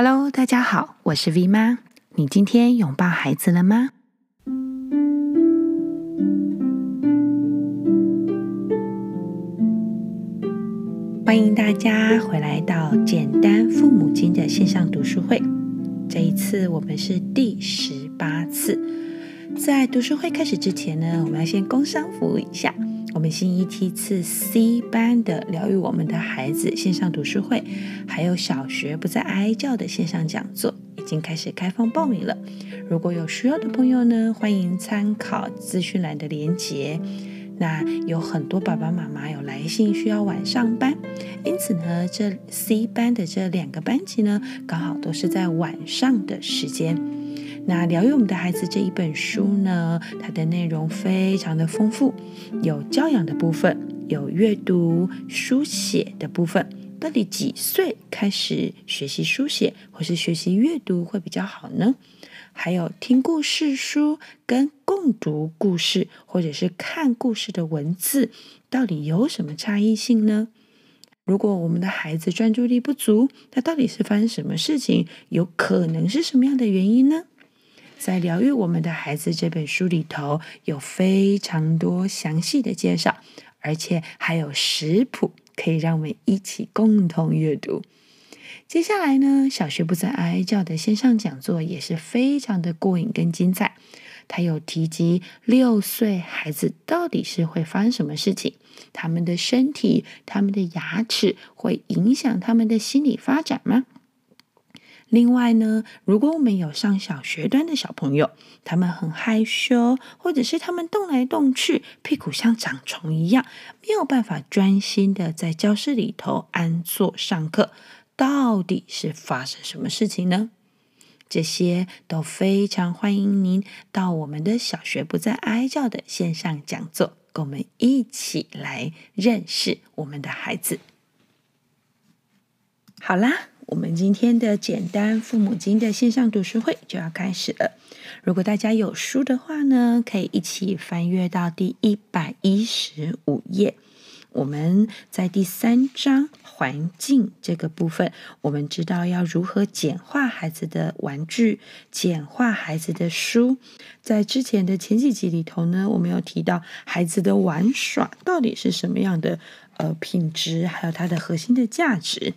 Hello，大家好，我是 V 妈。你今天拥抱孩子了吗？欢迎大家回来到简单父母经的线上读书会。这一次我们是第十八次。在读书会开始之前呢，我们要先工商服务一下。我们新一梯次 C 班的疗愈我们的孩子线上读书会，还有小学不再哀叫的线上讲座，已经开始开放报名了。如果有需要的朋友呢，欢迎参考资讯栏的连结。那有很多爸爸妈妈有来信需要晚上班，因此呢，这 C 班的这两个班级呢，刚好都是在晚上的时间。那疗愈我们的孩子这一本书呢，它的内容非常的丰富，有教养的部分，有阅读书写的部分。到底几岁开始学习书写或是学习阅读会比较好呢？还有听故事书跟共读故事或者是看故事的文字，到底有什么差异性呢？如果我们的孩子专注力不足，那到底是发生什么事情？有可能是什么样的原因呢？在疗愈我们的孩子这本书里头，有非常多详细的介绍，而且还有食谱，可以让我们一起共同阅读。接下来呢，小学不再哀叫的线上讲座也是非常的过瘾跟精彩。他有提及六岁孩子到底是会发生什么事情，他们的身体、他们的牙齿会影响他们的心理发展吗？另外呢，如果我们有上小学端的小朋友，他们很害羞，或者是他们动来动去，屁股像长虫一样，没有办法专心的在教室里头安坐上课，到底是发生什么事情呢？这些都非常欢迎您到我们的小学不再哀叫的线上讲座，跟我们一起来认识我们的孩子。好啦。我们今天的简单父母经的线上读书会就要开始了。如果大家有书的话呢，可以一起翻阅到第一百一十五页。我们在第三章环境这个部分，我们知道要如何简化孩子的玩具，简化孩子的书。在之前的前几集里头呢，我们有提到孩子的玩耍到底是什么样的呃品质，还有它的核心的价值。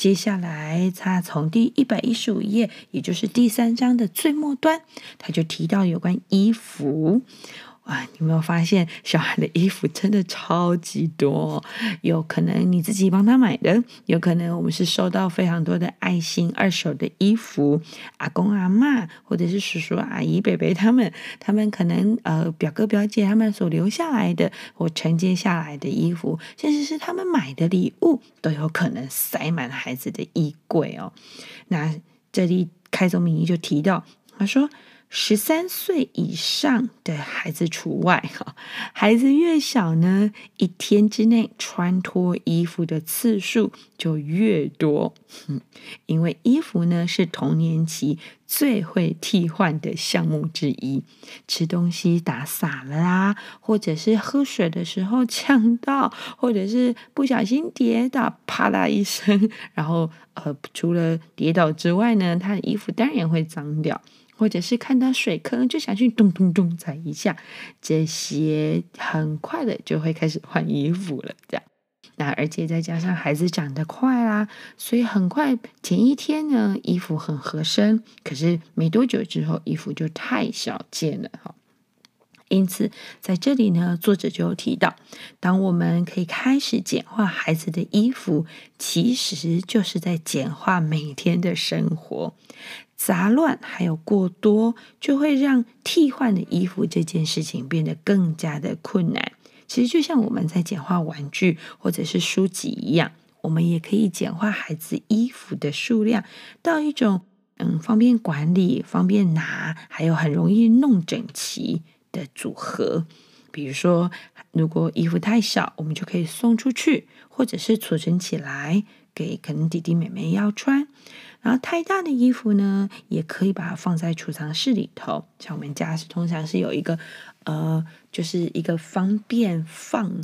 接下来，他从第一百一十五页，也就是第三章的最末端，他就提到有关衣服。哇，你有没有发现小孩的衣服真的超级多？有可能你自己帮他买的，有可能我们是收到非常多的爱心二手的衣服，阿公阿嬷或者是叔叔阿姨伯伯他们，他们可能呃表哥表姐他们所留下来的或承接下来的衣服，甚至是他们买的礼物，都有可能塞满孩子的衣柜哦。那这里开宗明义就提到，他说。十三岁以上的孩子除外哈，孩子越小呢，一天之内穿脱衣服的次数就越多。因为衣服呢是童年期最会替换的项目之一。吃东西打洒了啦，或者是喝水的时候呛到，或者是不小心跌倒，啪啦一声，然后呃，除了跌倒之外呢，他的衣服当然也会脏掉。或者是看到水坑就想去咚咚咚踩一下，这些很快的就会开始换衣服了。这样，那而且再加上孩子长得快啦，所以很快前一天呢，衣服很合身，可是没多久之后衣服就太小件了哈。因此在这里呢，作者就提到，当我们可以开始简化孩子的衣服，其实就是在简化每天的生活。杂乱还有过多，就会让替换的衣服这件事情变得更加的困难。其实就像我们在简化玩具或者是书籍一样，我们也可以简化孩子衣服的数量，到一种嗯方便管理、方便拿，还有很容易弄整齐的组合。比如说，如果衣服太小，我们就可以送出去，或者是储存起来，给可能弟弟妹妹要穿。然后太大的衣服呢，也可以把它放在储藏室里头。像我们家是通常是有一个，呃，就是一个方便放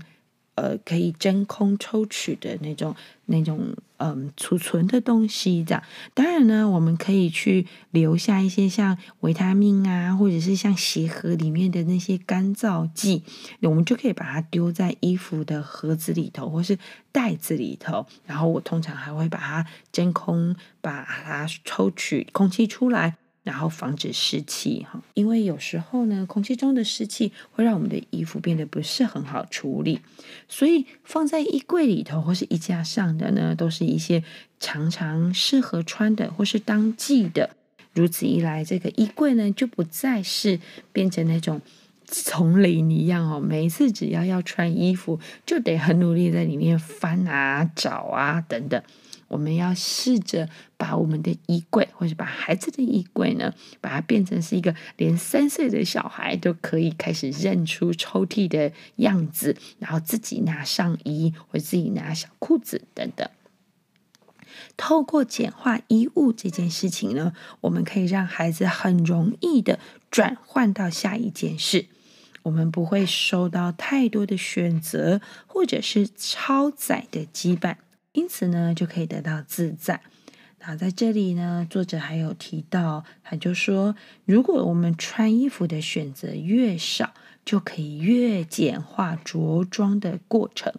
呃可以真空抽取的那种那种嗯储存的东西这样。当然呢，我们可以去留下一些像维他命啊，或者是像鞋盒里面的那些干燥剂，我们就可以把它丢在衣服的盒子里头或是袋子里头。然后我通常还会把它真空，把它抽取空气出来。然后防止湿气哈，因为有时候呢，空气中的湿气会让我们的衣服变得不是很好处理，所以放在衣柜里头或是衣架上的呢，都是一些常常适合穿的或是当季的。如此一来，这个衣柜呢就不再是变成那种丛林一样哦，每一次只要要穿衣服，就得很努力在里面翻啊、找啊等等。我们要试着把我们的衣柜，或者把孩子的衣柜呢，把它变成是一个连三岁的小孩都可以开始认出抽屉的样子，然后自己拿上衣，或自己拿小裤子等等。透过简化衣物这件事情呢，我们可以让孩子很容易的转换到下一件事，我们不会受到太多的选择，或者是超载的羁绊。因此呢，就可以得到自在。那在这里呢，作者还有提到，他就说，如果我们穿衣服的选择越少，就可以越简化着装的过程。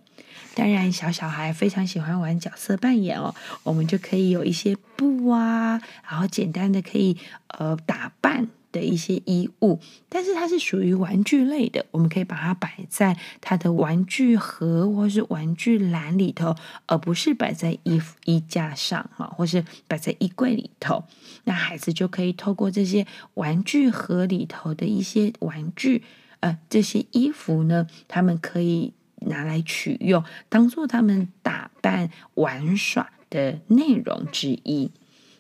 当然，小小孩非常喜欢玩角色扮演哦，我们就可以有一些布啊，然后简单的可以呃打扮。的一些衣物，但是它是属于玩具类的，我们可以把它摆在它的玩具盒或是玩具篮里头，而不是摆在衣服衣架上哈，或是摆在衣柜里头。那孩子就可以透过这些玩具盒里头的一些玩具，呃，这些衣服呢，他们可以拿来取用，当做他们打扮玩耍的内容之一。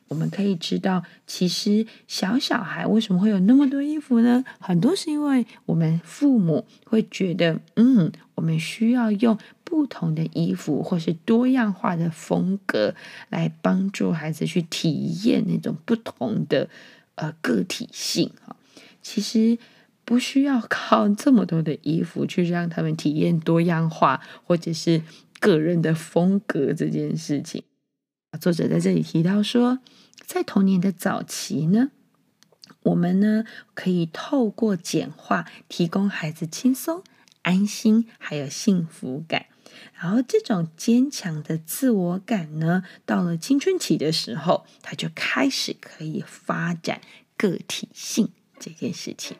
我们可以知道，其实小小孩为什么会有那么多衣服呢？很多是因为我们父母会觉得，嗯，我们需要用不同的衣服或是多样化的风格来帮助孩子去体验那种不同的呃个体性哈。其实不需要靠这么多的衣服去让他们体验多样化或者是个人的风格这件事情。作者在这里提到说，在童年的早期呢，我们呢可以透过简化，提供孩子轻松、安心还有幸福感。然后这种坚强的自我感呢，到了青春期的时候，他就开始可以发展个体性这件事情。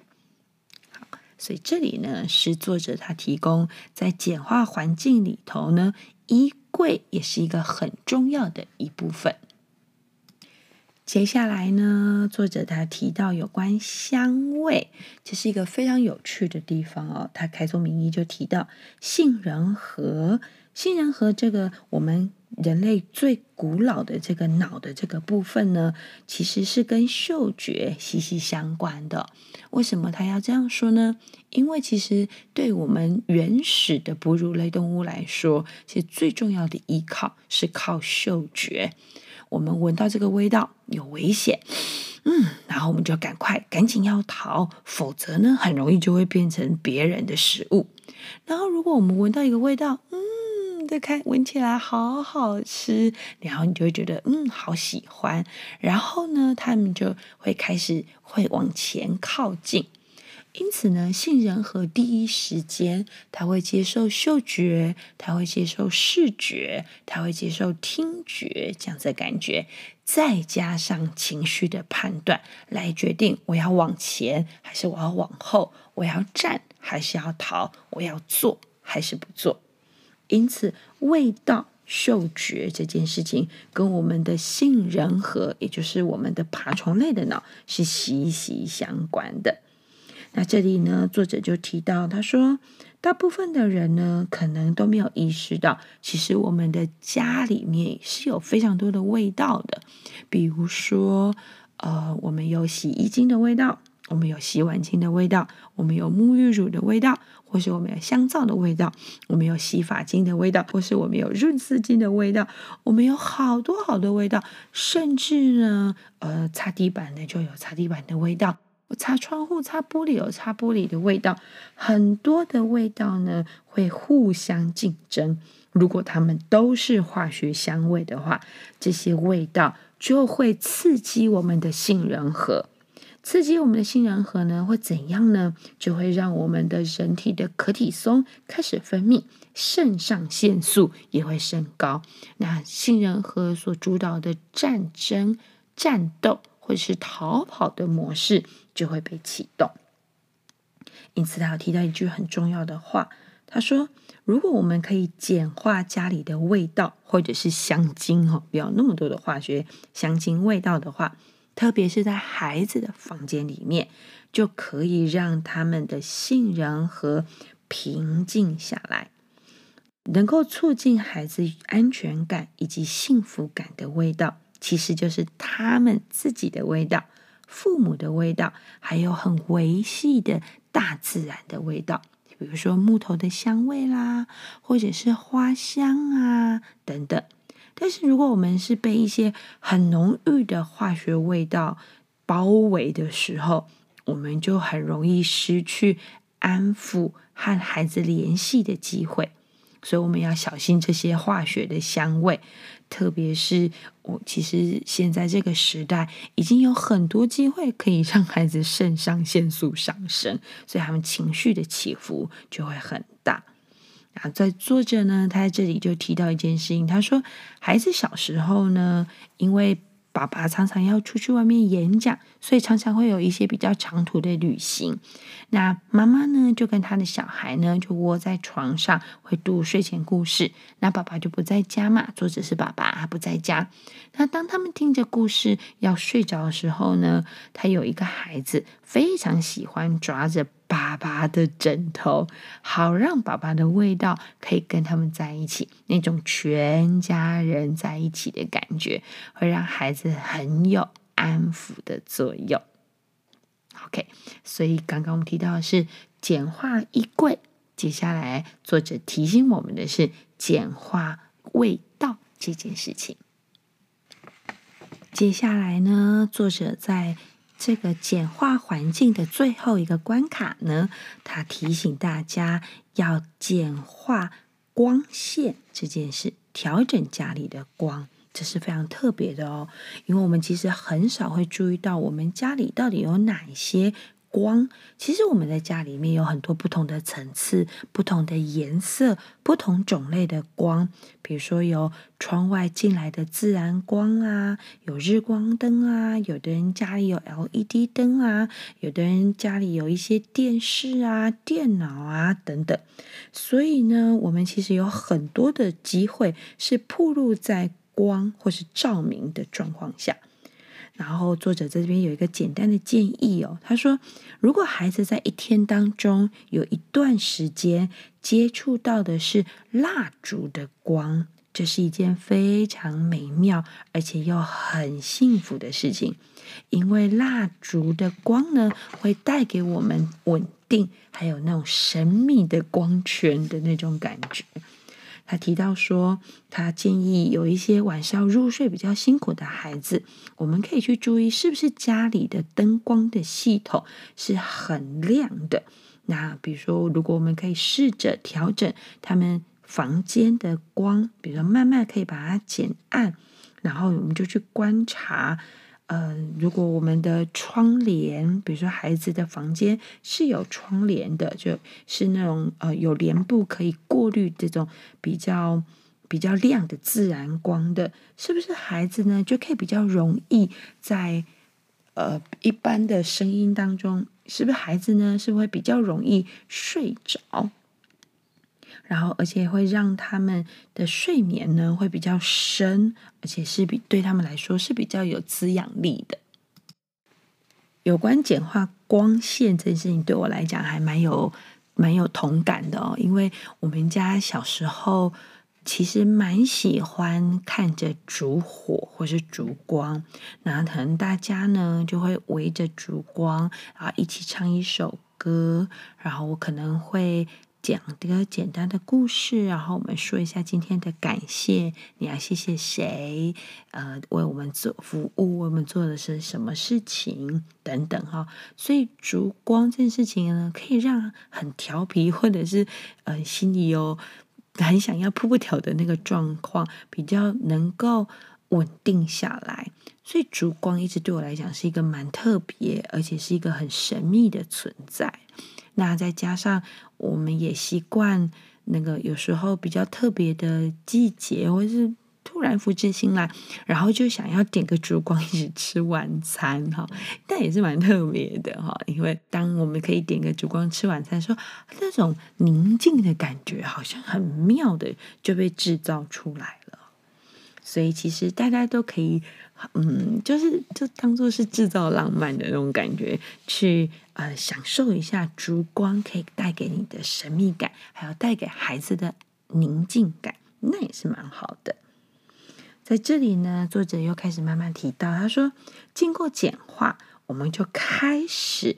好，所以这里呢是作者他提供在简化环境里头呢，衣柜也是一个很重要的一部分。接下来呢，作者他提到有关香味，这是一个非常有趣的地方哦。他开宗明义就提到杏仁核，杏仁核这个我们人类最古老的这个脑的这个部分呢，其实是跟嗅觉息息相关的。为什么他要这样说呢？因为其实对我们原始的哺乳类动物来说，其实最重要的依靠是靠嗅觉。我们闻到这个味道有危险，嗯，然后我们就赶快赶紧要逃，否则呢，很容易就会变成别人的食物。然后，如果我们闻到一个味道，嗯，这看闻起来好好吃，然后你就会觉得嗯，好喜欢。然后呢，他们就会开始会往前靠近。因此呢，杏仁核第一时间，他会接受嗅觉，他会接受视觉，他会接受听觉这样子的感觉，再加上情绪的判断，来决定我要往前还是我要往后，我要站还是要逃，我要做还是不做。因此，味道、嗅觉这件事情，跟我们的杏仁核，也就是我们的爬虫类的脑，是息息相关的。那这里呢，作者就提到，他说，大部分的人呢，可能都没有意识到，其实我们的家里面是有非常多的味道的。比如说，呃，我们有洗衣精的味道，我们有洗碗精的味道，我们有沐浴乳的味道，或是我们有香皂的味道，我们有洗发精的味道，或是我们有润丝巾的味道，我们有好多好多味道，甚至呢，呃，擦地板的就有擦地板的味道。我擦窗户、擦玻璃有擦玻璃的味道，很多的味道呢会互相竞争。如果它们都是化学香味的话，这些味道就会刺激我们的杏仁核。刺激我们的杏仁核呢，会怎样呢？就会让我们的人体的可体松开始分泌，肾上腺素也会升高。那杏仁核所主导的战争、战斗或者是逃跑的模式就会被启动。因此，他有提到一句很重要的话，他说：“如果我们可以简化家里的味道，或者是香精哦，不要那么多的化学香精味道的话。”特别是在孩子的房间里面，就可以让他们的信任和平静下来，能够促进孩子安全感以及幸福感的味道，其实就是他们自己的味道、父母的味道，还有很维系的大自然的味道，比如说木头的香味啦，或者是花香啊等等。但是，如果我们是被一些很浓郁的化学味道包围的时候，我们就很容易失去安抚和孩子联系的机会。所以，我们要小心这些化学的香味。特别是我，其实现在这个时代已经有很多机会可以让孩子肾上腺素上升，所以他们情绪的起伏就会很。啊，在作者呢，他在这里就提到一件事情，他说，孩子小时候呢，因为爸爸常常要出去外面演讲，所以常常会有一些比较长途的旅行。那妈妈呢，就跟他的小孩呢，就窝在床上会读睡前故事。那爸爸就不在家嘛，作者是爸爸，他不在家。那当他们听着故事要睡着的时候呢，他有一个孩子非常喜欢抓着爸爸的枕头，好让爸爸的味道可以跟他们在一起，那种全家人在一起的感觉，会让孩子很有安抚的作用。OK，所以刚刚我们提到的是简化衣柜，接下来作者提醒我们的是简化味道这件事情。接下来呢，作者在。这个简化环境的最后一个关卡呢，它提醒大家要简化光线这件事，调整家里的光，这是非常特别的哦。因为我们其实很少会注意到，我们家里到底有哪些。光，其实我们在家里面有很多不同的层次、不同的颜色、不同种类的光。比如说有窗外进来的自然光啊，有日光灯啊，有的人家里有 LED 灯啊，有的人家里有一些电视啊、电脑啊等等。所以呢，我们其实有很多的机会是暴露在光或是照明的状况下。然后作者在这边有一个简单的建议哦，他说，如果孩子在一天当中有一段时间接触到的是蜡烛的光，这是一件非常美妙而且又很幸福的事情，因为蜡烛的光呢，会带给我们稳定，还有那种神秘的光圈的那种感觉。他提到说，他建议有一些晚上入睡比较辛苦的孩子，我们可以去注意是不是家里的灯光的系统是很亮的。那比如说，如果我们可以试着调整他们房间的光，比如说慢慢可以把它减暗，然后我们就去观察。呃，如果我们的窗帘，比如说孩子的房间是有窗帘的，就是那种呃有帘布可以过滤这种比较比较亮的自然光的，是不是孩子呢就可以比较容易在呃一般的声音当中，是不是孩子呢是会比较容易睡着？然后，而且会让他们的睡眠呢会比较深，而且是比对他们来说是比较有滋养力的。有关简化光线这件事情，对我来讲还蛮有蛮有同感的哦。因为我们家小时候其实蛮喜欢看着烛火或是烛光，然后可能大家呢就会围着烛光，然后一起唱一首歌，然后我可能会。讲一个简单的故事，然后我们说一下今天的感谢，你要谢谢谁？呃，为我们做服务，为我们做的是什么事情等等哈。所以烛光这件事情呢，可以让很调皮或者是呃心里有很想要扑扑跳的那个状况比较能够稳定下来。所以烛光一直对我来讲是一个蛮特别，而且是一个很神秘的存在。那再加上，我们也习惯那个有时候比较特别的季节，或是突然福至心来，然后就想要点个烛光一起吃晚餐哈，但也是蛮特别的哈。因为当我们可以点个烛光吃晚餐的时候，那种宁静的感觉好像很妙的就被制造出来了。所以其实大家都可以。嗯，就是就当做是制造浪漫的那种感觉，去呃享受一下烛光可以带给你的神秘感，还有带给孩子的宁静感，那也是蛮好的。在这里呢，作者又开始慢慢提到，他说，经过简化，我们就开始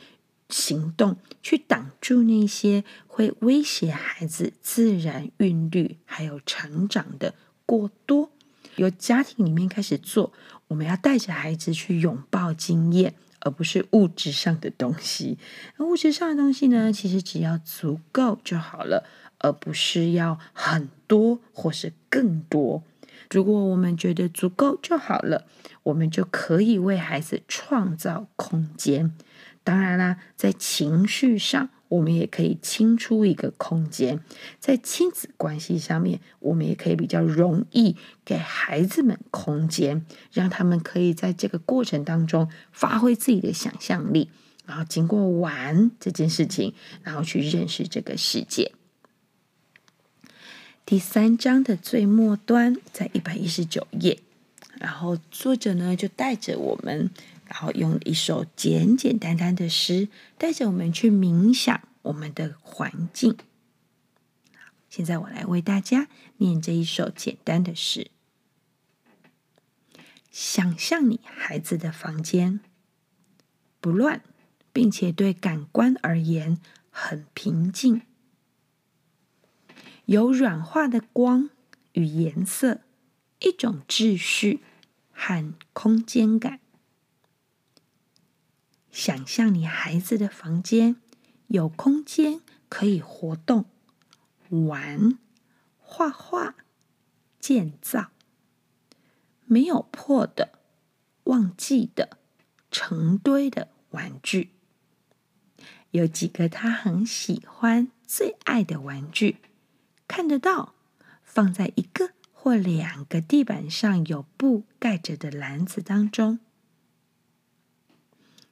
行动，去挡住那些会威胁孩子自然韵律还有成长的过多。由家庭里面开始做，我们要带着孩子去拥抱经验，而不是物质上的东西。那物质上的东西呢，其实只要足够就好了，而不是要很多或是更多。如果我们觉得足够就好了，我们就可以为孩子创造空间。当然啦，在情绪上。我们也可以清出一个空间，在亲子关系上面，我们也可以比较容易给孩子们空间，让他们可以在这个过程当中发挥自己的想象力，然后经过玩这件事情，然后去认识这个世界。第三章的最末端，在一百一十九页，然后作者呢就带着我们。然后用一首简简单单的诗，带着我们去冥想我们的环境。现在我来为大家念这一首简单的诗：想象你孩子的房间不乱，并且对感官而言很平静，有软化的光与颜色，一种秩序和空间感。想象你孩子的房间有空间可以活动、玩、画画、建造，没有破的、忘记的、成堆的玩具。有几个他很喜欢、最爱的玩具，看得到，放在一个或两个地板上有布盖着的篮子当中。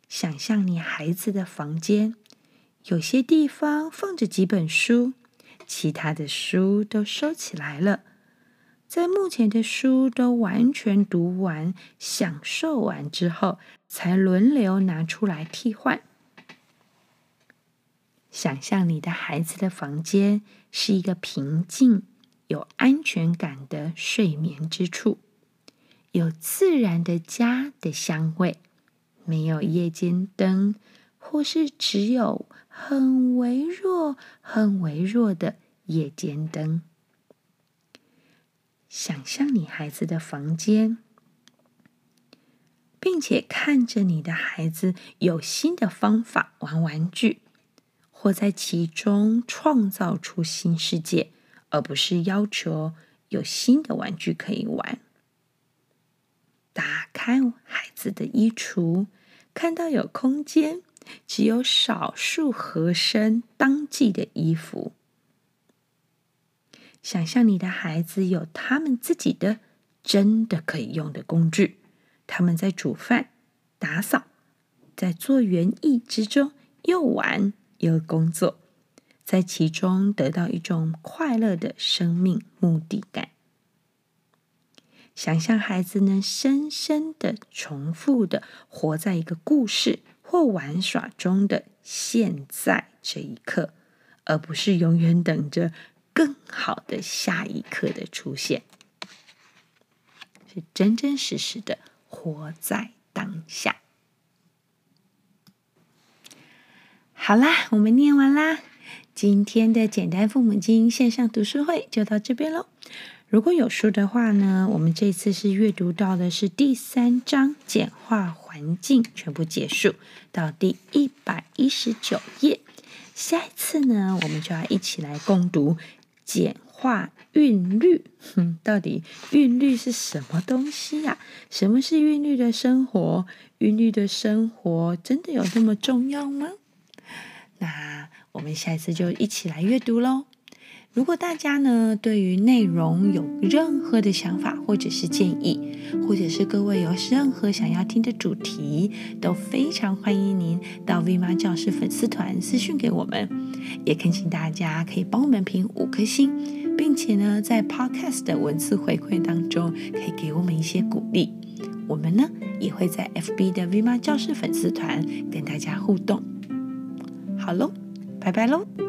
想象你孩子的房间，有些地方放着几本书，其他的书都收起来了。在目前的书都完全读完、享受完之后，才轮流拿出来替换。想象你的孩子的房间是一个平静、有安全感的睡眠之处，有自然的家的香味。没有夜间灯，或是只有很微弱、很微弱的夜间灯。想象你孩子的房间，并且看着你的孩子有新的方法玩玩具，或在其中创造出新世界，而不是要求有新的玩具可以玩。打开孩子的衣橱。看到有空间，只有少数合身当季的衣服。想象你的孩子有他们自己的真的可以用的工具，他们在煮饭、打扫，在做园艺之中又玩又工作，在其中得到一种快乐的生命目的感。想象孩子能深深的、重复的活在一个故事或玩耍中的现在这一刻，而不是永远等着更好的下一刻的出现，是真真实实的活在当下。好啦，我们念完啦。今天的简单父母经线上读书会就到这边喽。如果有书的话呢，我们这次是阅读到的是第三章简化环境，全部结束到第一百一十九页。下一次呢，我们就要一起来共读简化韵律。哼，到底韵律是什么东西呀？什么是韵律的生活？韵律的生活真的有那么重要吗？那我们下一次就一起来阅读喽。如果大家呢，对于内容有任何的想法或者是建议，或者是各位有任何想要听的主题，都非常欢迎您到 V 妈教室粉丝团私讯给我们，也恳请大家可以帮我们评五颗星，并且呢，在 Podcast 的文字回馈当中可以给我们一些鼓励，我们呢也会在 FB 的 V 妈教室粉丝团跟大家互动。好喽，拜拜喽。